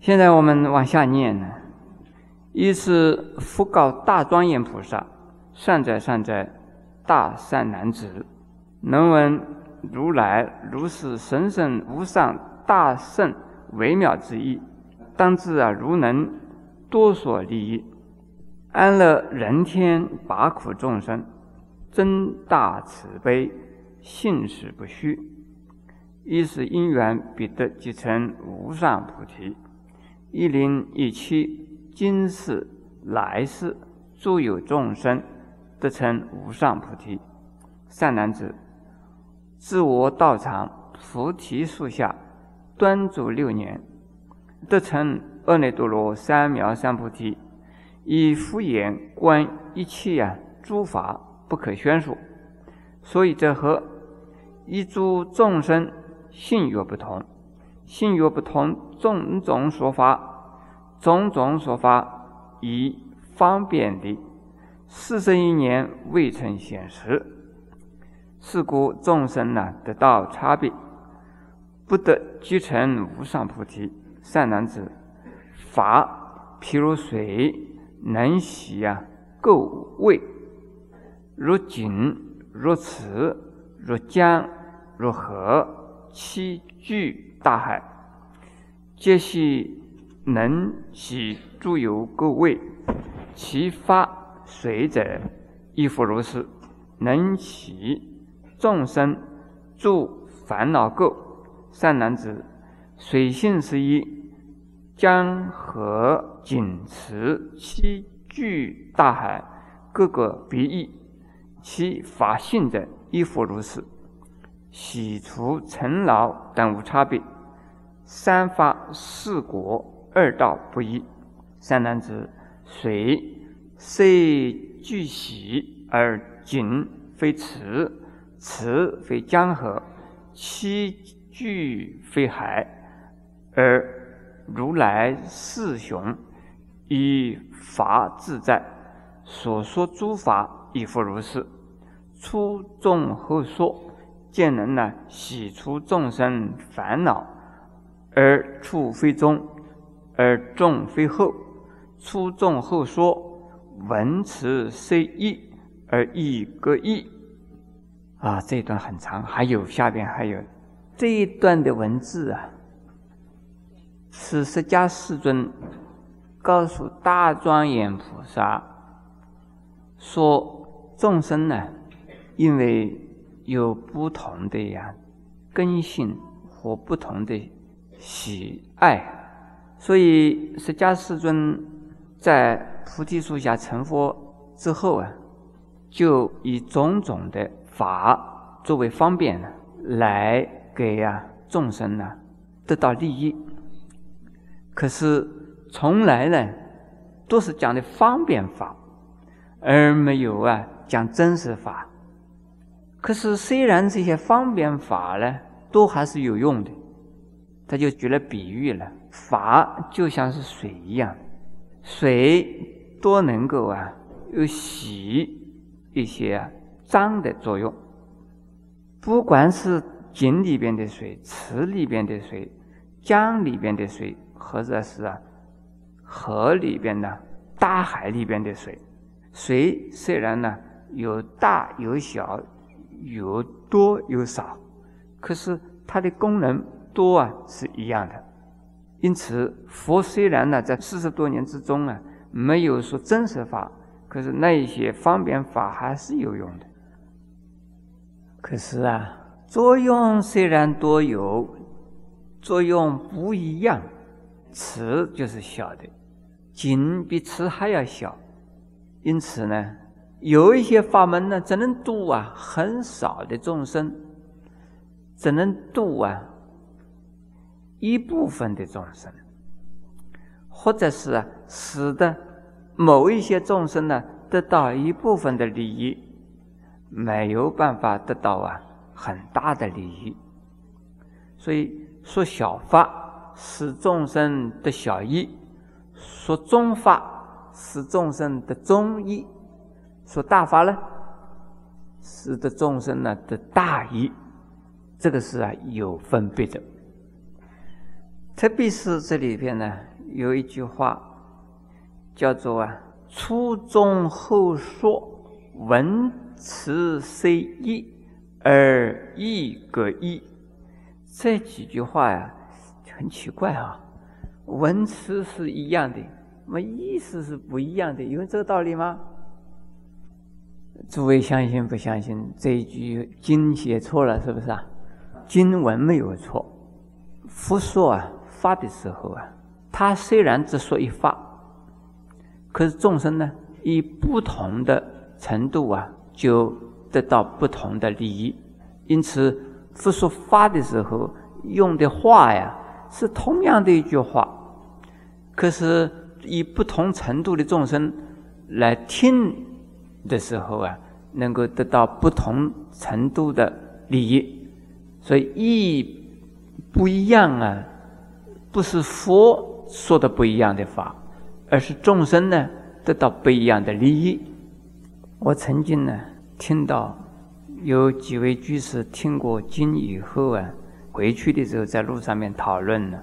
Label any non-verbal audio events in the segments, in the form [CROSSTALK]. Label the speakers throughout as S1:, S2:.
S1: 现在我们往下念呢。一是复告大庄严菩萨：善哉善哉，大善男子，能闻如来如是神圣无上大圣微妙之意，当知啊，如能多所利益，安乐人天拔苦众生，真大慈悲，信实不虚。一是因缘彼得即成无上菩提。一零一七。今世来世诸有众生得成无上菩提，善男子，自我道场菩提树下端坐六年，得成阿耨多罗三藐三菩提，以敷衍观一切啊诸法不可宣说，所以这和一诸众生性有不同，性有不同，种种说法。种种说法以方便的，四十一年未曾显实。是故众生呢得到差别，不得即成无上菩提。善男子，法譬如水，能洗啊垢秽；如井，如池，如江，如河，七具大海，皆系。能洗诸有垢秽，其发水者亦复如是。能洗众生诸烦恼垢。善男子，水性是一，江河井池七具大海，各个别异，其法性者亦复如是。洗除尘劳等无差别，三发四果。二道不一，善男子，水虽具喜，而井非池，池非江河，七具非海，而如来四雄以法自在，所说诸法亦复如是。初众后说，见能呢洗除众生烦恼，而处非中。而众非后，出众后说，文词虽异，而义各异。啊，这一段很长，还有下边还有这一段的文字啊，是释迦世尊告诉大庄严菩萨说，众生呢，因为有不同的呀根性和不同的喜爱。所以，释迦世尊在菩提树下成佛之后啊，就以种种的法作为方便呢，来给呀众生呢得到利益。可是从来呢都是讲的方便法，而没有啊讲真实法。可是虽然这些方便法呢都还是有用的，他就举了比喻了。法就像是水一样，水多能够啊有洗一些脏的作用。不管是井里边的水、池里边的水、江里边的水，或者是啊河里边的、大海里边的水，水虽然呢有大有小，有多有少，可是它的功能多啊是一样的。因此，佛虽然呢在四十多年之中啊没有说真实法，可是那一些方便法还是有用的。可是啊，作用虽然多有，作用不一样。慈就是小的，井比池还要小。因此呢，有一些法门呢只能度啊很少的众生，只能度啊。一部分的众生，或者是啊，使得某一些众生呢得到一部分的利益，没有办法得到啊很大的利益。所以说小法使众生得小益，说中法使众生得中益，说大法呢使得众生呢得大益。这个是啊有分别的。特别是这里边呢，有一句话叫做啊“初中后说，文辞虽异，而义各异”。这几句话呀，很奇怪啊，文辞是一样的，那么意思是不一样的，有这个道理吗？诸位相信不相信？这一句经写错了，是不是啊？经文没有错，佛说啊发的时候啊，他虽然只说一发，可是众生呢，以不同的程度啊，就得到不同的利益。因此，佛说法的时候用的话呀，是同样的一句话，可是以不同程度的众生来听。的时候啊，能够得到不同程度的利益，所以意义不一样啊，不是佛说的不一样的法，而是众生呢得到不一样的利益。我曾经呢听到有几位居士听过经以后啊，回去的时候在路上面讨论呢，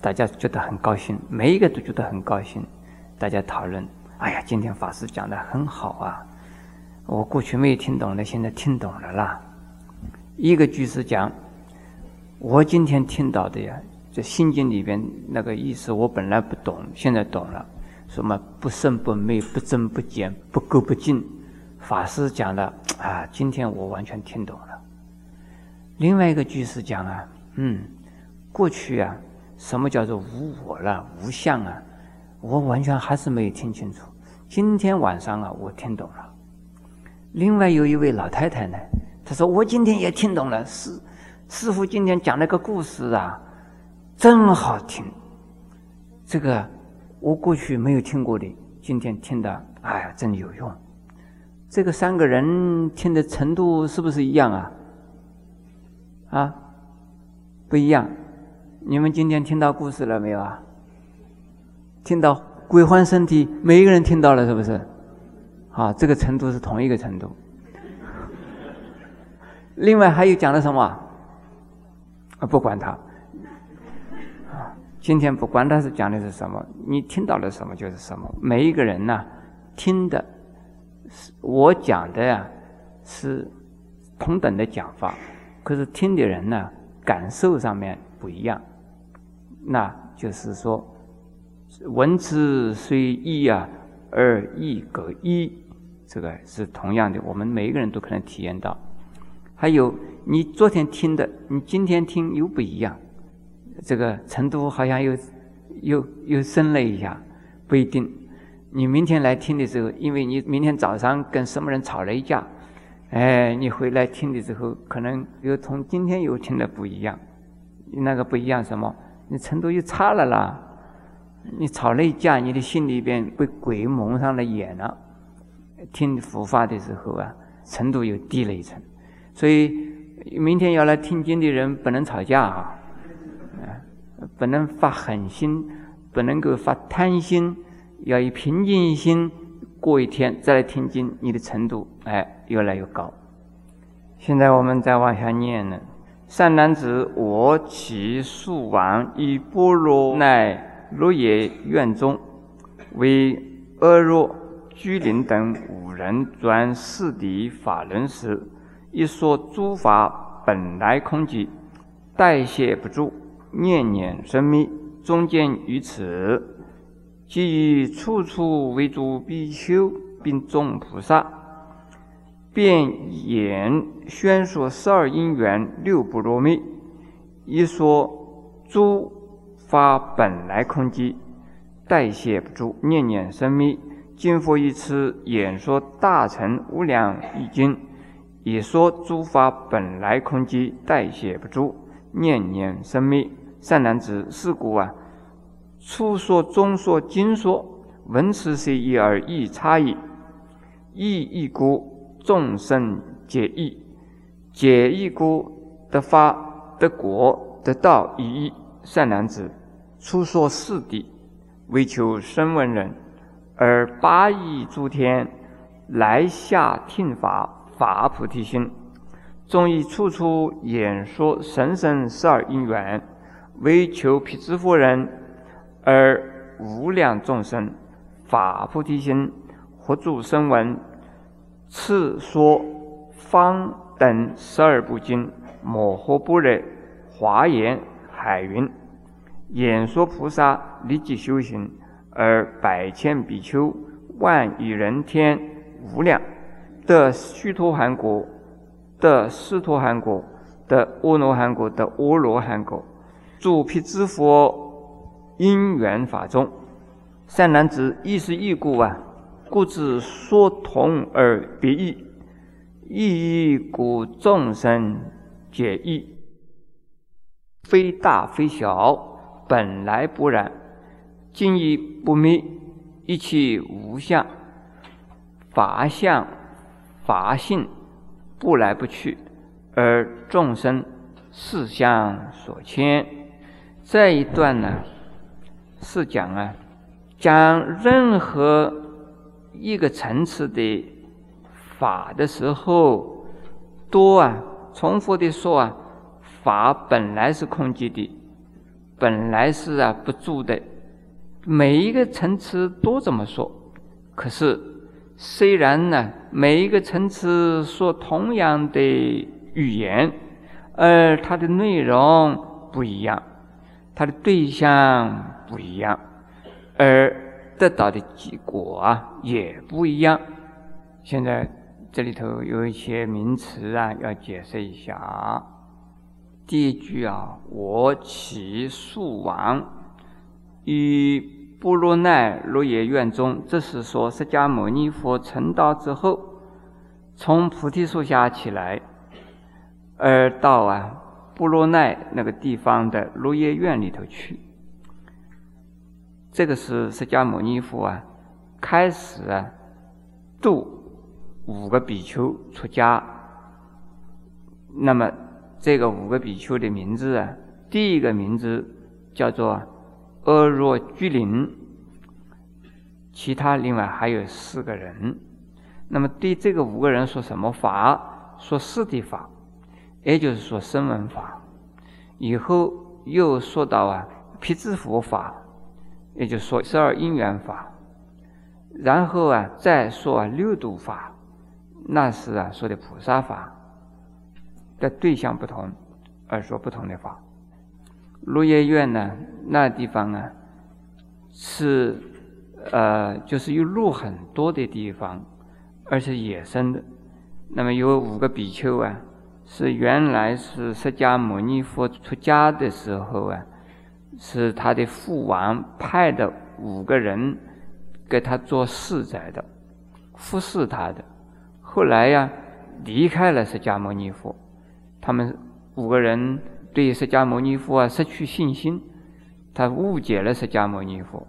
S1: 大家觉得很高兴，每一个都觉得很高兴，大家讨论。哎呀，今天法师讲的很好啊！我过去没有听懂的，现在听懂了啦。一个句子讲，我今天听到的呀，这《心经》里边那个意思，我本来不懂，现在懂了。什么不生不灭，不增不减，不垢不净。法师讲的 [TSK] 啊，今天我完全听懂了。另外一个句是讲啊，嗯，过去啊，什么叫做无我了，无相啊？我完全还是没有听清楚。今天晚上啊，我听懂了。另外有一位老太太呢，她说我今天也听懂了。师师傅今天讲那个故事啊，真好听。这个我过去没有听过的，今天听的，哎呀，真有用。这个三个人听的程度是不是一样啊？啊，不一样。你们今天听到故事了没有啊？听到鬼换身体，每一个人听到了是不是？啊，这个程度是同一个程度。另外还有讲的什么？啊，不管他。啊，今天不管他是讲的是什么，你听到了什么就是什么。每一个人呢，听的是我讲的呀，是同等的讲法，可是听的人呢，感受上面不一样。那就是说。文字虽异啊，而义各异，这个是同样的，我们每一个人都可能体验到。还有，你昨天听的，你今天听又不一样，这个程度好像又又又升了一下，不一定。你明天来听的时候，因为你明天早上跟什么人吵了一架，哎，你回来听的时候，可能又同今天又听的不一样。那个不一样什么？你程度又差了啦。你吵了一架，你的心里边被鬼蒙上了眼了。听佛法的时候啊，程度又低了一层。所以明天要来听经的人不能吵架啊，不能发狠心，不能够发贪心，要以平静心过一天再来听经，你的程度哎越来越高。现在我们再往下念呢，善男子，我起树王以波罗乃。落叶院中，为阿若、居林等五人转四谛法轮时，一说诸法本来空寂，代谢不住，念念生灭。中间于此，即以处处为诸比丘并众菩萨，便言宣说十二因缘六不落灭，一说诸。法本来空寂，代谢不住，念念生灭。今佛以此演说大乘无量义经，也说诸法本来空寂，代谢不住，念念生灭。善男子，是故啊，初说、中说、经说，文辞虽异而义差异，义异故众生皆异，皆异故得法、得果、得道一义。善男子。初说四谛，为求声闻人，而八亿诸天来下听法，法菩提心。终以处处演说神圣十二因缘，为求辟支佛人，而无量众生法菩提心，活住声闻，次说方等十二部经，摩诃般若华严海云，演说菩萨立即修行，而百千比丘、万亿人天无量的须陀含国的斯陀含国的阿罗汉国的阿罗汉国，诸辟支佛因缘法中，善男子，亦是异故啊！故知说同而别异，异异故众生皆异。非大非小，本来不然。今亦不灭，一切无相，法相、法性不来不去，而众生事相所牵。这一段呢，是讲啊，讲任何一个层次的法的时候，多啊，重复的说啊。法本来是空寂的，本来是啊不住的，每一个层次都这么说。可是虽然呢，每一个层次说同样的语言，而它的内容不一样，它的对象不一样，而得到的结果啊也不一样。现在这里头有一些名词啊，要解释一下啊。第一句啊，我起速王于波罗奈落叶院中，这是说释迦牟尼佛成道之后，从菩提树下起来，而到啊布罗奈那个地方的落叶院里头去。这个是释迦牟尼佛啊，开始啊度五个比丘出家，那么。这个五个比丘的名字啊，第一个名字叫做阿若居林，其他另外还有四个人。那么对这个五个人说什么法？说四谛法，也就是说声闻法。以后又说到啊辟支佛法，也就是说十二因缘法。然后啊再说啊六度法，那是啊说的菩萨法。的对象不同，而说不同的法。鹿叶院呢，那地方啊，是呃，就是有鹿很多的地方，而且野生的。那么有五个比丘啊，是原来是释迦牟尼佛出家的时候啊，是他的父王派的五个人给他做侍者的，服侍他的。后来呀，离开了释迦牟尼佛。他们五个人对释迦牟尼佛啊失去信心，他误解了释迦牟尼佛，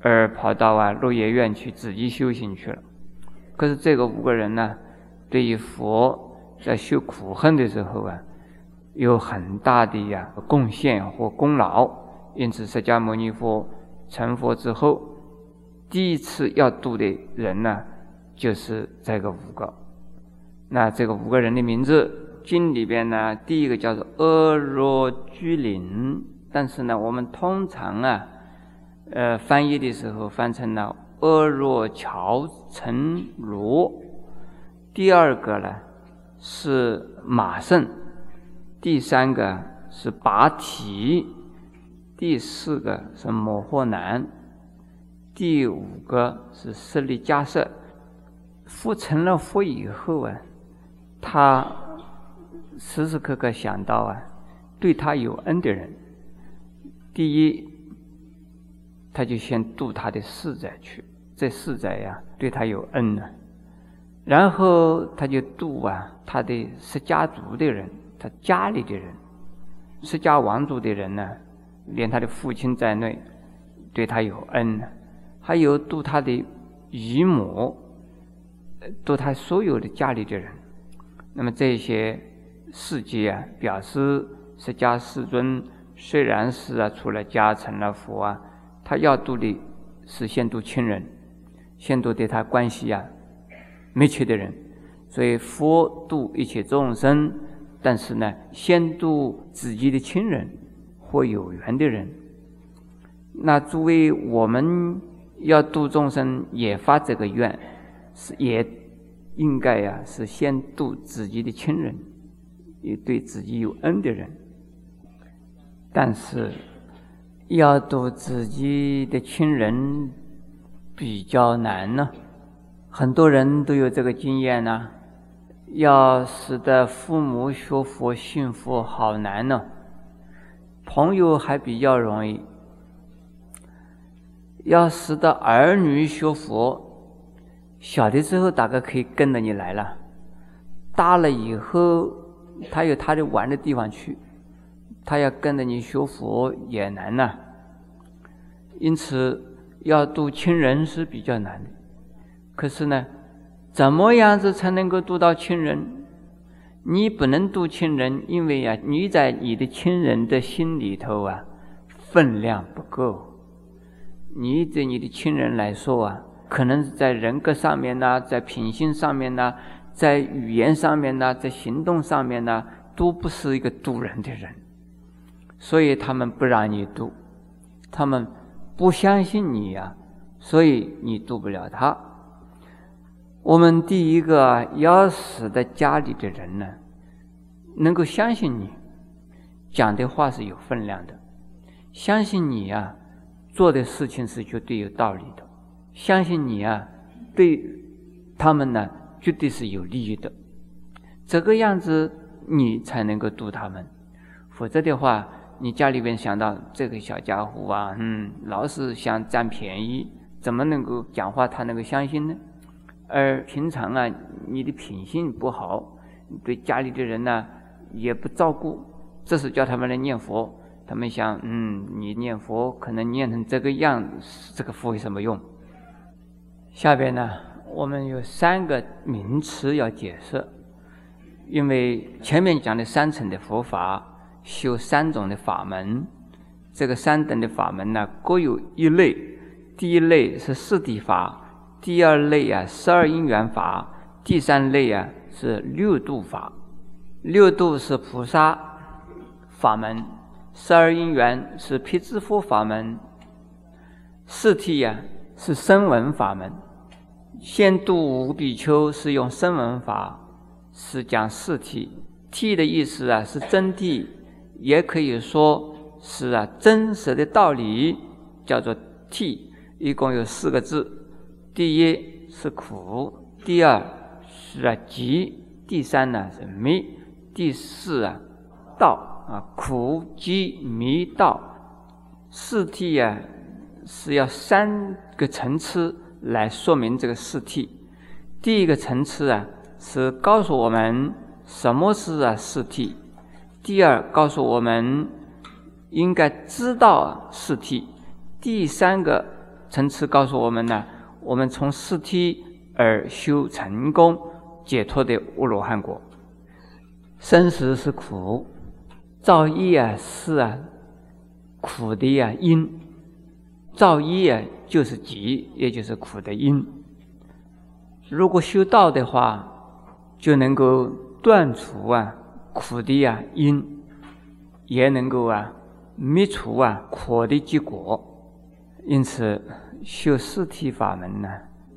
S1: 而跑到啊落叶院去自己修行去了。可是这个五个人呢，对于佛在修苦恨的时候啊，有很大的呀贡献或功劳。因此，释迦牟尼佛成佛之后，第一次要度的人呢，就是这个五个。那这个五个人的名字。经里边呢，第一个叫做阿若居林，但是呢，我们通常啊，呃，翻译的时候翻成了阿若乔成罗。第二个呢是马胜，第三个是拔提，第四个是摩诃南，第五个是舍利迦舍。佛成了佛以后啊，他。时时刻刻想到啊，对他有恩的人，第一，他就先度他的世仔去，这世仔呀对他有恩呢，然后他就度啊他的释家族的人，他家里的人，释迦王族的人呢，连他的父亲在内，对他有恩，还有度他的姨母，度他所有的家里的人，那么这些。世界啊，表示释迦世尊虽然是啊出了家成了佛啊，他要度的是先度亲人，先度对他关系啊密切的人，所以佛度一切众生，但是呢，先度自己的亲人或有缘的人。那诸位，我们要度众生，也发这个愿，是也应该呀，是先度自己的亲人，也对自己有恩的人。但是要度自己的亲人比较难呢，很多人都有这个经验呢。要使得父母学佛信佛好难呢，朋友还比较容易。要使得儿女学佛，小的时候大概可以跟着你来了，大了以后他有他的玩的地方去，他要跟着你学佛也难呐。因此要度亲人是比较难的，可是呢。怎么样子才能够度到亲人？你不能度亲人，因为呀，你在你的亲人的心里头啊，分量不够。你对你的亲人来说啊，可能在人格上面呢，在品性上面呢，在语言上面呢，在行动上面呢，都不是一个度人的人，所以他们不让你度，他们不相信你呀，所以你度不了他。我们第一个要使得家里的人呢，能够相信你讲的话是有分量的，相信你啊做的事情是绝对有道理的，相信你啊对他们呢绝对是有利益的，这个样子你才能够度他们，否则的话，你家里边想到这个小家伙啊，嗯，老是想占便宜，怎么能够讲话他能够相信呢？而平常啊，你的品性不好，对家里的人呢也不照顾，这是叫他们来念佛。他们想，嗯，你念佛可能念成这个样，这个佛有什么用？下边呢，我们有三个名词要解释，因为前面讲的三层的佛法，修三种的法门，这个三等的法门呢，各有一类，第一类是四谛法。第二类啊，十二因缘法；第三类啊，是六度法。六度是菩萨法门，十二因缘是辟支佛法门，四谛呀是声闻法门。先度五比丘是用声闻法，是讲四谛。谛的意思啊是真谛，也可以说是啊真实的道理，叫做谛。一共有四个字。第一是苦，第二是啊集，第三呢是迷，第四啊道啊苦集迷道四谛啊是要三个层次来说明这个四谛。第一个层次啊是告诉我们什么是啊四谛，第二告诉我们应该知道四谛，第三个层次告诉我们呢。我们从四谛而修成功解脱的阿罗汉果，生死是苦，造业啊是啊苦的呀因，造业啊就是集，也就是苦的因。如果修道的话，就能够断除啊苦的呀因，也能够啊灭除啊苦的结果。因此。修四谛法门呢，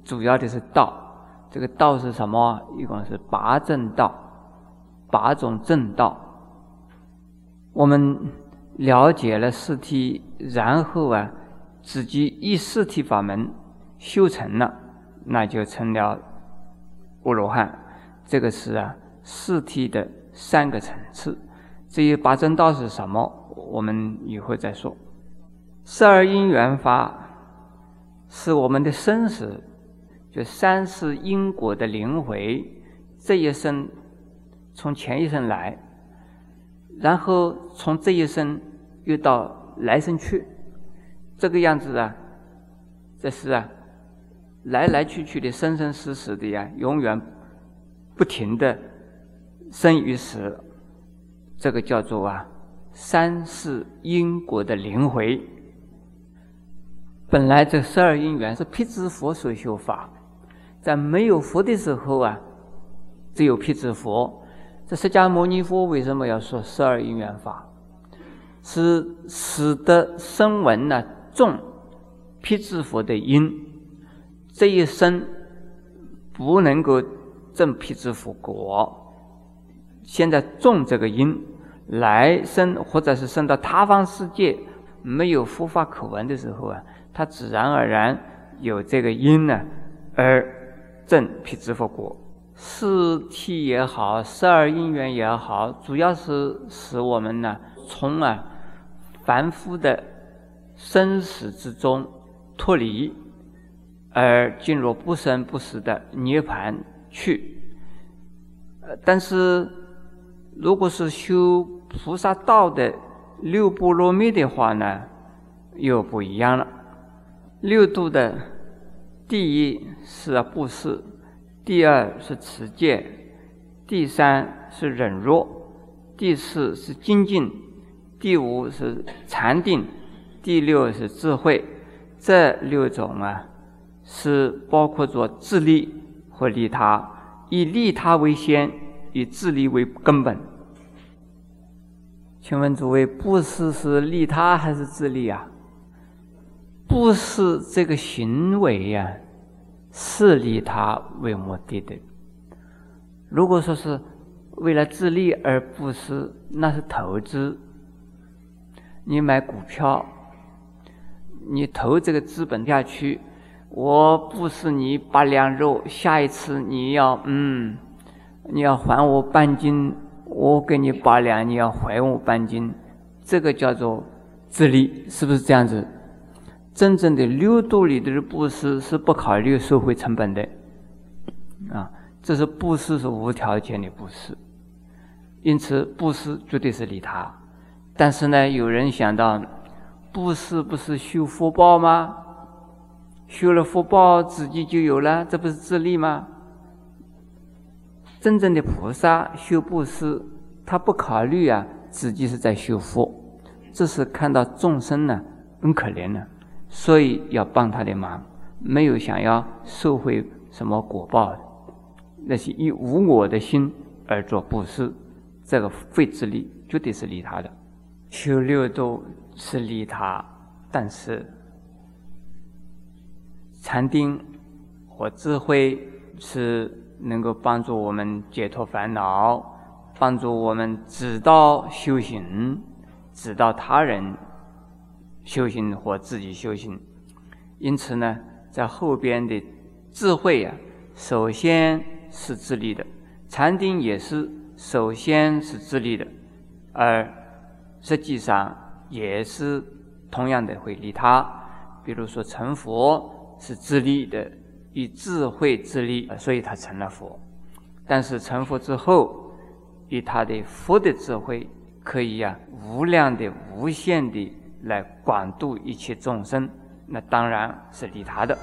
S1: 主要的是道。这个道是什么？一共是八正道，八种正道。我们了解了四谛，然后啊，自己依四谛法门修成了，那就成了阿罗汉。这个是啊，四谛的三个层次。至于八正道是什么，我们以后再说。十二因缘法。是我们的生死，就三世因果的轮回。这一生从前一生来，然后从这一生又到来生去，这个样子啊，这是啊，来来去去的生生死死的呀，永远不停的生与死，这个叫做啊三世因果的轮回。本来这十二因缘是辟支佛所修法，在没有佛的时候啊，只有辟支佛。这释迦牟尼佛为什么要说十二因缘法？是使得声闻呢种辟支佛的因，这一生不能够证辟支佛果，现在种这个因，来生或者是生到他方世界没有佛法可闻的时候啊，他自然而然有这个因呢，而正辟支佛果。四谛也好，十二因缘也好，主要是使我们呢从啊凡夫的生死之中脱离，而进入不生不死的涅槃去。呃，但是如果是修菩萨道的六波罗蜜的话呢，又不一样了。六度的第一是布施。第二是持戒，第三是忍辱，第四是精进，第五是禅定，第六是智慧。这六种啊，是包括着自利和利他，以利他为先，以自利为根本。请问诸位，布施是利他还是自利啊？不是这个行为呀。是利他为目的的。如果说是为了自利而布施，那是投资。你买股票，你投这个资本下去，我布施你八两肉，下一次你要嗯，你要还我半斤，我给你八两，你要还我半斤，这个叫做自利，是不是这样子？真正的六度里的布施是不考虑收回成本的，啊，这是布施是无条件的布施，因此布施绝对是利他。但是呢，有人想到，布施不是修福报吗？修了福报自己就有了，这不是自利吗？真正的菩萨修布施，他不考虑啊自己是在修福，这是看到众生呢很可怜呢。所以要帮他的忙，没有想要收回什么果报，那是以无我的心而做布施，这个费之力绝对是利他的。修六度是利他，但是禅定和智慧是能够帮助我们解脱烦恼，帮助我们指导修行，指导他人。修行或自己修行，因此呢，在后边的智慧呀，首先是自利的；禅定也是首先是自利的，而实际上也是同样的会利他。比如说成佛是自利的，以智慧自利，所以他成了佛。但是成佛之后，以他的佛的智慧，可以呀无量的、无限的。来广度一切众生，那当然是利他的。